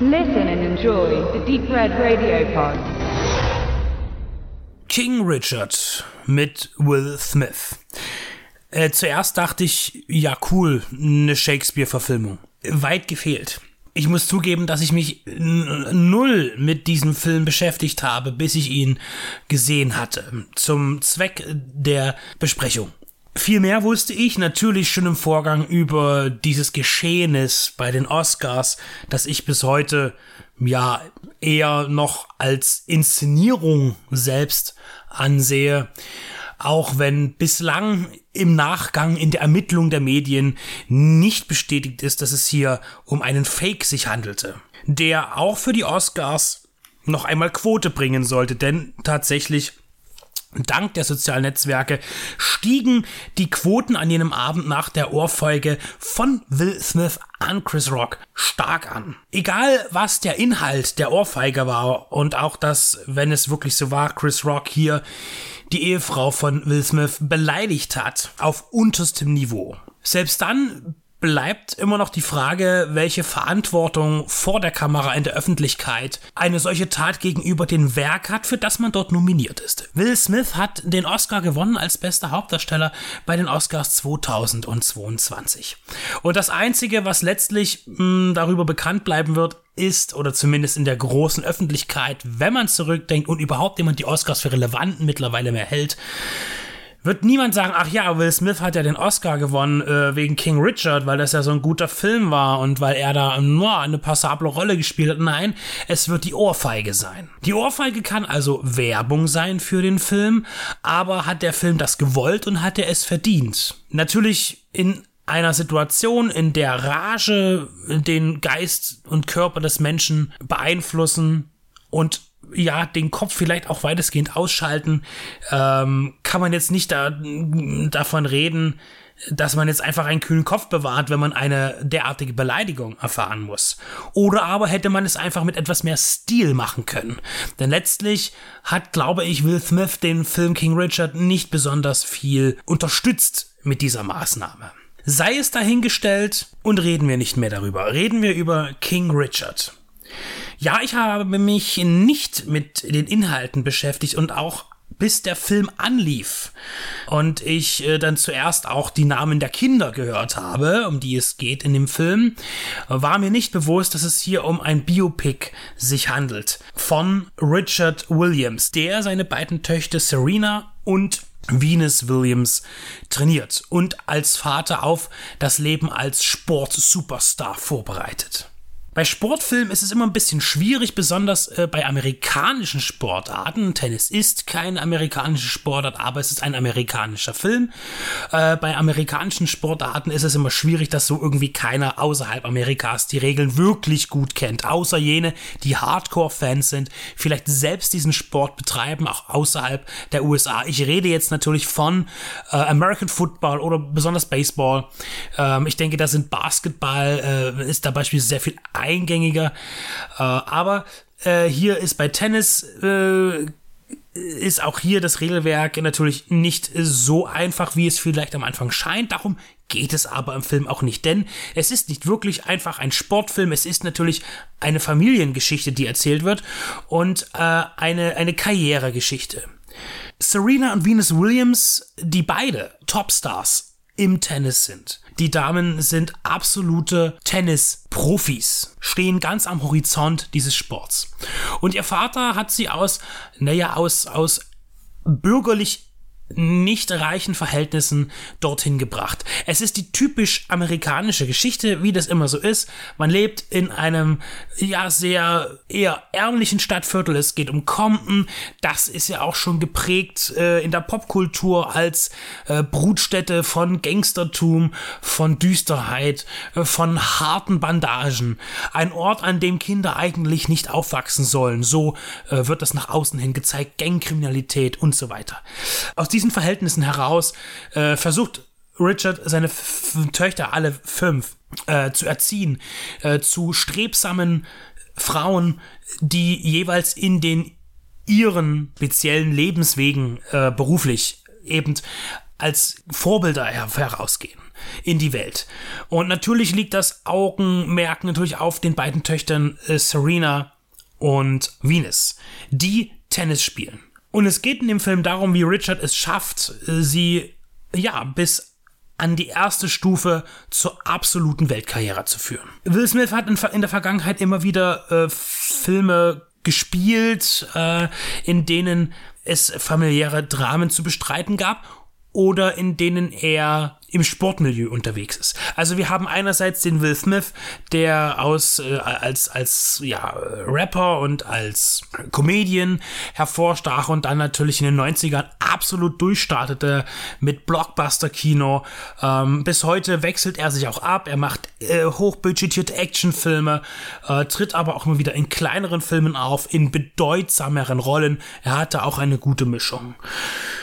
Listen and enjoy the Deep Red Radio Pod. King Richard mit Will Smith. Äh, zuerst dachte ich, ja cool, eine Shakespeare-Verfilmung. Weit gefehlt. Ich muss zugeben, dass ich mich null mit diesem Film beschäftigt habe, bis ich ihn gesehen hatte. Zum Zweck der Besprechung. Viel mehr wusste ich natürlich schon im Vorgang über dieses Geschehnis bei den Oscars, das ich bis heute ja eher noch als Inszenierung selbst ansehe. Auch wenn bislang im Nachgang in der Ermittlung der Medien nicht bestätigt ist, dass es hier um einen Fake sich handelte, der auch für die Oscars noch einmal Quote bringen sollte, denn tatsächlich Dank der sozialen Netzwerke stiegen die Quoten an jenem Abend nach der Ohrfeige von Will Smith an Chris Rock stark an. Egal was der Inhalt der Ohrfeige war und auch das, wenn es wirklich so war, Chris Rock hier die Ehefrau von Will Smith beleidigt hat auf unterstem Niveau. Selbst dann bleibt immer noch die Frage, welche Verantwortung vor der Kamera in der Öffentlichkeit eine solche Tat gegenüber dem Werk hat, für das man dort nominiert ist. Will Smith hat den Oscar gewonnen als bester Hauptdarsteller bei den Oscars 2022. Und das Einzige, was letztlich mh, hm, darüber bekannt bleiben wird, ist, oder zumindest in der großen Öffentlichkeit, wenn man zurückdenkt und überhaupt jemand die Oscars für relevant mittlerweile mehr hält, wird niemand sagen, ach ja, Will Smith hat ja den Oscar gewonnen äh, wegen King Richard, weil das ja so ein guter Film war und weil er da nur eine passable Rolle gespielt hat. Nein, es wird die Ohrfeige sein. Die Ohrfeige kann also Werbung sein für den Film, aber hat der Film das gewollt und hat er es verdient? Natürlich in einer Situation, in der Rage den Geist und Körper des Menschen beeinflussen und ja, den Kopf vielleicht auch weitestgehend ausschalten, ähm, kann man jetzt nicht da, davon reden, dass man jetzt einfach einen kühlen Kopf bewahrt, wenn man eine derartige Beleidigung erfahren muss. Oder aber hätte man es einfach mit etwas mehr Stil machen können. Denn letztlich hat, glaube ich, Will Smith den Film King Richard nicht besonders viel unterstützt mit dieser Maßnahme. Sei es dahingestellt und reden wir nicht mehr darüber. Reden wir über King Richard. Ja, ich habe mich nicht mit den Inhalten beschäftigt und auch bis der Film anlief und ich äh, dann zuerst auch die Namen der Kinder gehört habe, um die es geht in dem Film, war mir nicht bewusst, dass es hier um ein Biopic sich handelt von Richard Williams, der seine beiden Töchter Serena und Venus Williams trainiert und als Vater auf das Leben als Sport-Superstar vorbereitet. Bei Sportfilmen ist es immer ein bisschen schwierig, besonders äh, bei amerikanischen Sportarten. Tennis ist keine amerikanische Sportart, aber es ist ein amerikanischer Film. Äh, bei amerikanischen Sportarten ist es immer schwierig, dass so irgendwie keiner außerhalb Amerikas die Regeln wirklich gut kennt, außer jene, die Hardcore-Fans sind, vielleicht selbst diesen Sport betreiben, auch außerhalb der USA. Ich rede jetzt natürlich von äh, American Football oder besonders Baseball. Ähm, ich denke, da sind Basketball, äh, ist da beispielsweise sehr viel eingängiger. Äh, aber äh, hier ist bei Tennis äh, ist auch hier das Regelwerk natürlich nicht so einfach, wie es vielleicht am Anfang scheint. Darum geht es aber im Film auch nicht, denn es ist nicht wirklich einfach ein Sportfilm. Es ist natürlich eine Familiengeschichte, die erzählt wird und äh, eine, eine Karrieregeschichte. Serena und Venus Williams, die beide Topstars im Tennis sind, die Damen sind absolute Tennis-Profis, stehen ganz am Horizont dieses Sports. Und ihr Vater hat sie aus, naja, aus, aus bürgerlich nicht reichen Verhältnissen dorthin gebracht. Es ist die typisch amerikanische Geschichte, wie das immer so ist. Man lebt in einem ja sehr eher ärmlichen Stadtviertel. Es geht um Compton. Das ist ja auch schon geprägt äh, in der Popkultur als äh, Brutstätte von Gangstertum, von Düsterheit, äh, von harten Bandagen. Ein Ort, an dem Kinder eigentlich nicht aufwachsen sollen. So äh, wird das nach außen hin gezeigt. Gangkriminalität und so weiter. Aus diesen Verhältnissen heraus äh, versucht Richard seine Töchter, alle fünf, äh, zu erziehen, äh, zu strebsamen Frauen, die jeweils in den ihren speziellen Lebenswegen äh, beruflich eben als Vorbilder herausgehen in die Welt. Und natürlich liegt das Augenmerk natürlich auf den beiden Töchtern äh, Serena und Venus, die Tennis spielen. Und es geht in dem Film darum, wie Richard es schafft, äh, sie ja bis an die erste Stufe zur absoluten Weltkarriere zu führen. Will Smith hat in, der Vergangenheit immer wieder äh, Filme gespielt, äh, in denen es familiäre Dramen zu bestreiten gab oder in denen er im Sportmilieu unterwegs ist. Also wir haben einerseits den Will Smith, der aus äh, als als ja Rapper und als Comedian hervorstach und dann natürlich in den 90ern absolut durchstartete mit Blockbuster-Kino. Ähm, bis heute wechselt er sich auch ab. Er macht äh, hochbudgetierte Actionfilme, äh, tritt aber auch immer wieder in kleineren Filmen auf, in bedeutsameren Rollen. Er hatte auch eine gute Mischung.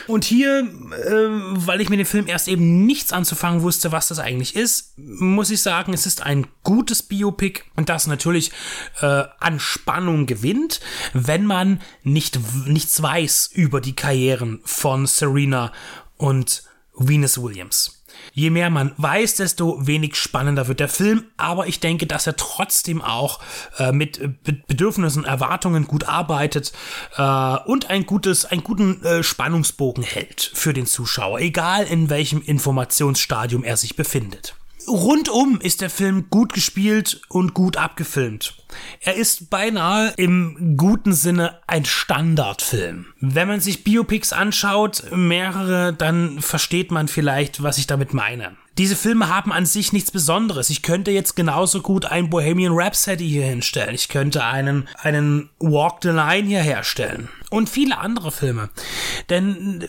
Und hier, äh, weil ich mir den Film erst eben nichts anzufangen wusste, was das eigentlich ist, muss ich sagen, es ist ein gutes Biopic und das natürlich äh, an Spannung gewinnt, wenn man nicht nichts weiß über die Karrieren von Serena und Venus Williams. Je mehr man weiß, desto wenig spannender wird der Film, aber ich denke, dass er trotzdem auch äh, mit Bedürfnissen und Erwartungen gut arbeitet äh, und ein gutes, einen guten äh, Spannungsbogen hält für den Zuschauer, egal in welchem Informationsstadium er sich befindet. Rundum ist der Film gut gespielt und gut abgefilmt. Er ist beinahe im guten Sinne ein Standardfilm. Wenn man sich Biopics anschaut, mehrere, dann versteht man vielleicht, was ich damit meine. Diese Filme haben an sich nichts Besonderes. Ich könnte jetzt genauso gut ein Bohemian Rhapsody hier hinstellen. Ich könnte einen, einen Walk the Line hier herstellen. Und viele andere Filme. Denn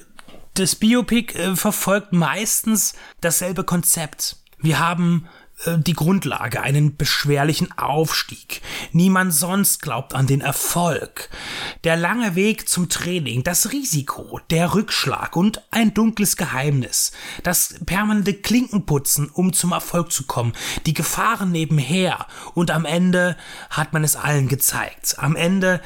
das Biopic äh, verfolgt meistens dasselbe Konzept. Wir haben äh, die Grundlage, einen beschwerlichen Aufstieg. Niemand sonst glaubt an den Erfolg. Der lange Weg zum Training, das Risiko, der Rückschlag und ein dunkles Geheimnis. Das permanente Klinkenputzen, um zum Erfolg zu kommen. Die Gefahren nebenher. Und am Ende hat man es allen gezeigt. Am Ende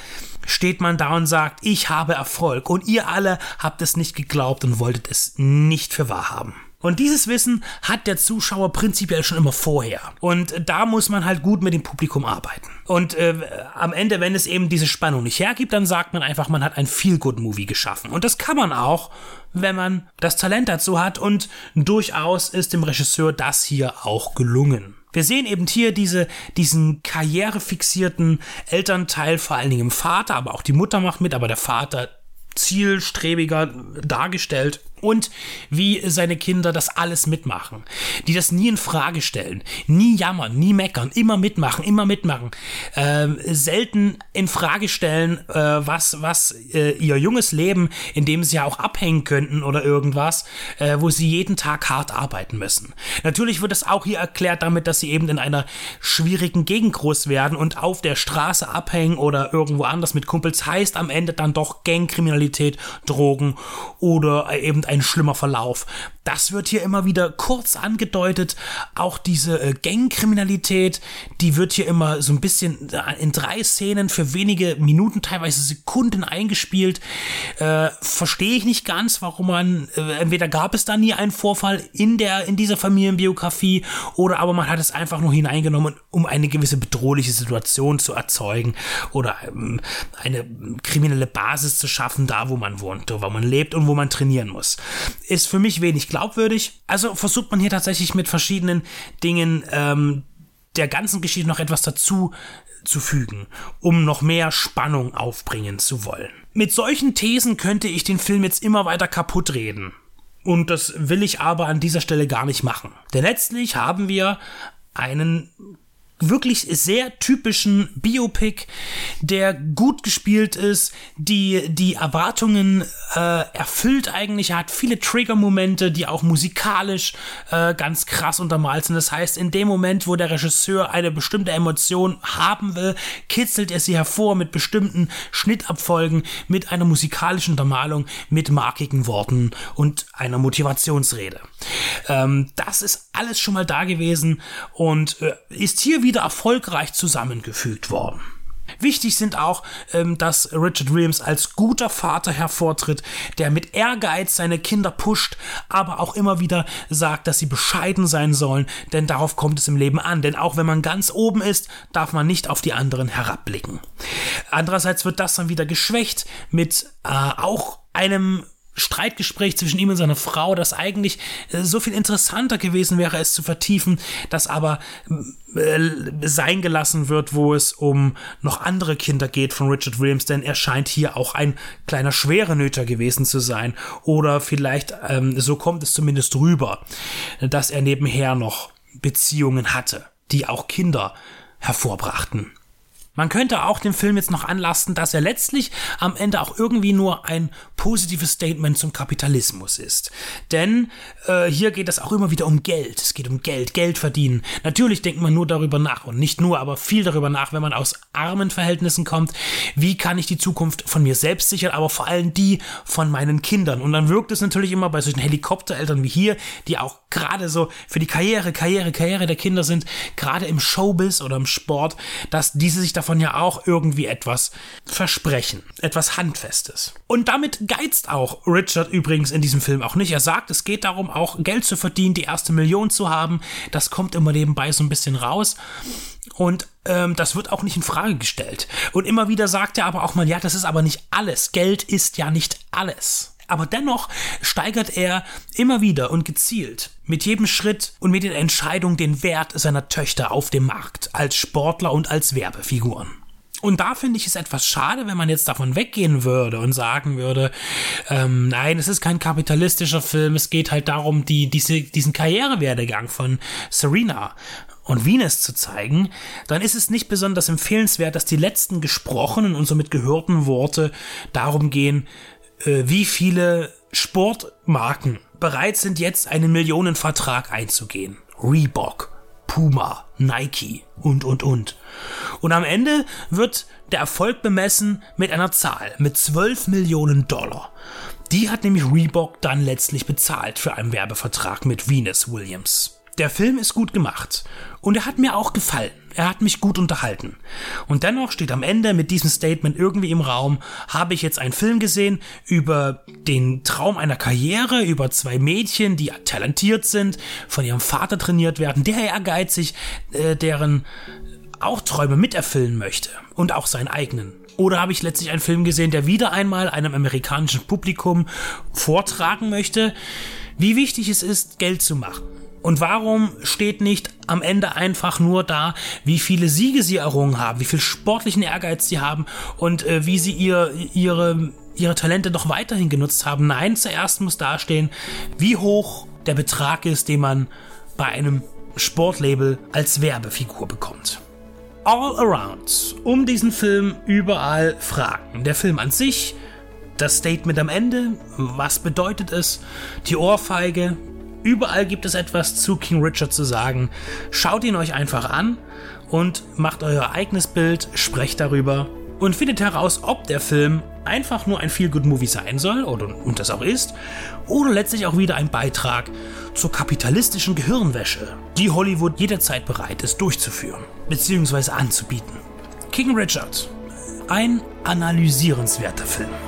steht man da und sagt, ich habe Erfolg. Und ihr alle habt es nicht geglaubt und wolltet es nicht für wahr haben. Und dieses Wissen hat der Zuschauer prinzipiell schon immer vorher. Und da muss man halt gut mit dem Publikum arbeiten. Und äh, am Ende, wenn es eben diese Spannung nicht hergibt, dann sagt man einfach, man hat ein Feel-Good-Movie geschaffen. Und das kann man auch, wenn man das Talent dazu hat. Und durchaus ist dem Regisseur das hier auch gelungen. Wir sehen eben hier diese, diesen karrierefixierten Elternteil, vor allen Dingen im Vater, aber auch die Mutter macht mit, aber der Vater zielstrebiger dargestellt und wie seine Kinder das alles mitmachen, die das nie in Frage stellen, nie jammern, nie meckern, immer mitmachen, immer mitmachen, äh, selten in Frage stellen, äh, was was äh, ihr junges Leben, in dem sie ja auch abhängen könnten oder irgendwas, äh, wo sie jeden Tag hart arbeiten müssen. Natürlich wird es auch hier erklärt damit, dass sie eben in einer schwierigen Gegend groß werden und auf der Straße abhängen oder irgendwo anders mit Kumpels. Heißt am Ende dann doch Gangkriminalität, Drogen oder eben ein schlimmer Verlauf. Das wird hier immer wieder kurz angedeutet. Auch diese äh, Gangkriminalität, die wird hier immer so ein bisschen äh, in drei Szenen für wenige Minuten, teilweise Sekunden eingespielt. Äh, Verstehe ich nicht ganz, warum man, äh, entweder gab es da nie einen Vorfall in der, in dieser Familienbiografie oder aber man hat es einfach nur hineingenommen, um eine gewisse bedrohliche Situation zu erzeugen oder ähm, eine kriminelle Basis zu schaffen, da wo man wohnt, wo man lebt und wo man trainieren muss ist für mich wenig glaubwürdig. Also versucht man hier tatsächlich mit verschiedenen Dingen ähm, der ganzen Geschichte noch etwas dazu zu fügen, um noch mehr Spannung aufbringen zu wollen. Mit solchen Thesen könnte ich den Film jetzt immer weiter kaputt reden. Und das will ich aber an dieser Stelle gar nicht machen. Denn letztlich haben wir einen wirklich sehr typischen Biopic, der gut gespielt ist, die die Erwartungen äh, erfüllt eigentlich. Er hat viele Trigger-Momente, die auch musikalisch äh, ganz krass untermalt sind. Das heißt, in dem Moment, wo der Regisseur eine bestimmte Emotion haben will, kitzelt er sie hervor mit bestimmten Schnittabfolgen, mit einer musikalischen Untermalung, mit markigen Worten und einer Motivationsrede. Ähm, das ist alles schon mal da gewesen und äh, ist hier wieder erfolgreich zusammengefügt worden. Wichtig sind auch, ähm, dass Richard Williams als guter Vater hervortritt, der mit Ehrgeiz seine Kinder pusht, aber auch immer wieder sagt, dass sie bescheiden sein sollen, denn darauf kommt es im Leben an. Denn auch wenn man ganz oben ist, darf man nicht auf die anderen herabblicken. Andererseits wird das dann wieder geschwächt mit äh, auch einem Streitgespräch zwischen ihm und seiner Frau, das eigentlich äh, so viel interessanter gewesen wäre, es zu vertiefen, das aber äh, sein gelassen wird, wo es um noch andere Kinder geht von Richard Williams, denn er scheint hier auch ein kleiner Schwerenöter gewesen zu sein. Oder vielleicht, ähm, so kommt es zumindest rüber, dass er nebenher noch Beziehungen hatte, die auch Kinder hervorbrachten. Man könnte auch dem Film jetzt noch anlasten, dass er letztlich am Ende auch irgendwie nur ein positives Statement zum Kapitalismus ist. Denn äh, hier geht es auch immer wieder um Geld. Es geht um Geld, Geld verdienen. Natürlich denkt man nur darüber nach und nicht nur, aber viel darüber nach, wenn man aus armen Verhältnissen kommt. Wie kann ich die Zukunft von mir selbst sichern, aber vor allem die von meinen Kindern? Und dann wirkt es natürlich immer bei solchen Helikoptereltern wie hier, die auch gerade so für die Karriere, Karriere, Karriere der Kinder sind, gerade im Showbiz oder im Sport, dass diese sich davon davon ja auch irgendwie etwas versprechen, etwas Handfestes. Und damit geizt auch Richard übrigens in diesem Film auch nicht. Er sagt, es geht darum, auch Geld zu verdienen, die erste Million zu haben. Das kommt immer nebenbei so ein bisschen raus. Und ähm, das wird auch nicht in Frage gestellt. Und immer wieder sagt er aber auch mal, ja, das ist aber nicht alles. Geld ist ja nicht alles. Aber dennoch steigert er immer wieder und gezielt mit jedem Schritt und mit der Entscheidung den Wert seiner Töchter auf dem Markt als Sportler und als Werbefiguren. Und da finde ich es etwas schade, wenn man jetzt davon weggehen würde und sagen würde, ähm, nein, es ist kein kapitalistischer Film, es geht halt darum, die, diese, diesen Karrierewerdegang von Serena und Venus zu zeigen, dann ist es nicht besonders empfehlenswert, dass die letzten gesprochenen und somit gehörten Worte darum gehen, wie viele Sportmarken bereit sind, jetzt einen Millionenvertrag einzugehen. Reebok, Puma, Nike und, und, und. Und am Ende wird der Erfolg bemessen mit einer Zahl, mit 12 Millionen Dollar. Die hat nämlich Reebok dann letztlich bezahlt für einen Werbevertrag mit Venus Williams. Der Film ist gut gemacht und er hat mir auch gefallen. Er hat mich gut unterhalten. Und dennoch steht am Ende mit diesem Statement irgendwie im Raum, habe ich jetzt einen Film gesehen über den Traum einer Karriere, über zwei Mädchen, die talentiert sind, von ihrem Vater trainiert werden, der ehrgeizig, äh, deren auch Träume miterfüllen möchte und auch seinen eigenen. Oder habe ich letztlich einen Film gesehen, der wieder einmal einem amerikanischen Publikum vortragen möchte, wie wichtig es ist, Geld zu machen und warum steht nicht am Ende einfach nur da, wie viele Siege sie errungen haben, wie viel sportlichen Ehrgeiz sie haben und äh, wie sie ihr, ihre, ihre Talente noch weiterhin genutzt haben? Nein, zuerst muss dastehen, wie hoch der Betrag ist, den man bei einem Sportlabel als Werbefigur bekommt. All around, um diesen Film überall Fragen. Der Film an sich, das Statement am Ende, was bedeutet es, die Ohrfeige, Überall gibt es etwas zu King Richard zu sagen. Schaut ihn euch einfach an und macht euer eigenes Bild, sprecht darüber und findet heraus, ob der Film einfach nur ein Feel-Good-Movie sein soll oder, und das auch ist, oder letztlich auch wieder ein Beitrag zur kapitalistischen Gehirnwäsche, die Hollywood jederzeit bereit ist durchzuführen bzw. anzubieten. King Richard, ein analysierenswerter Film.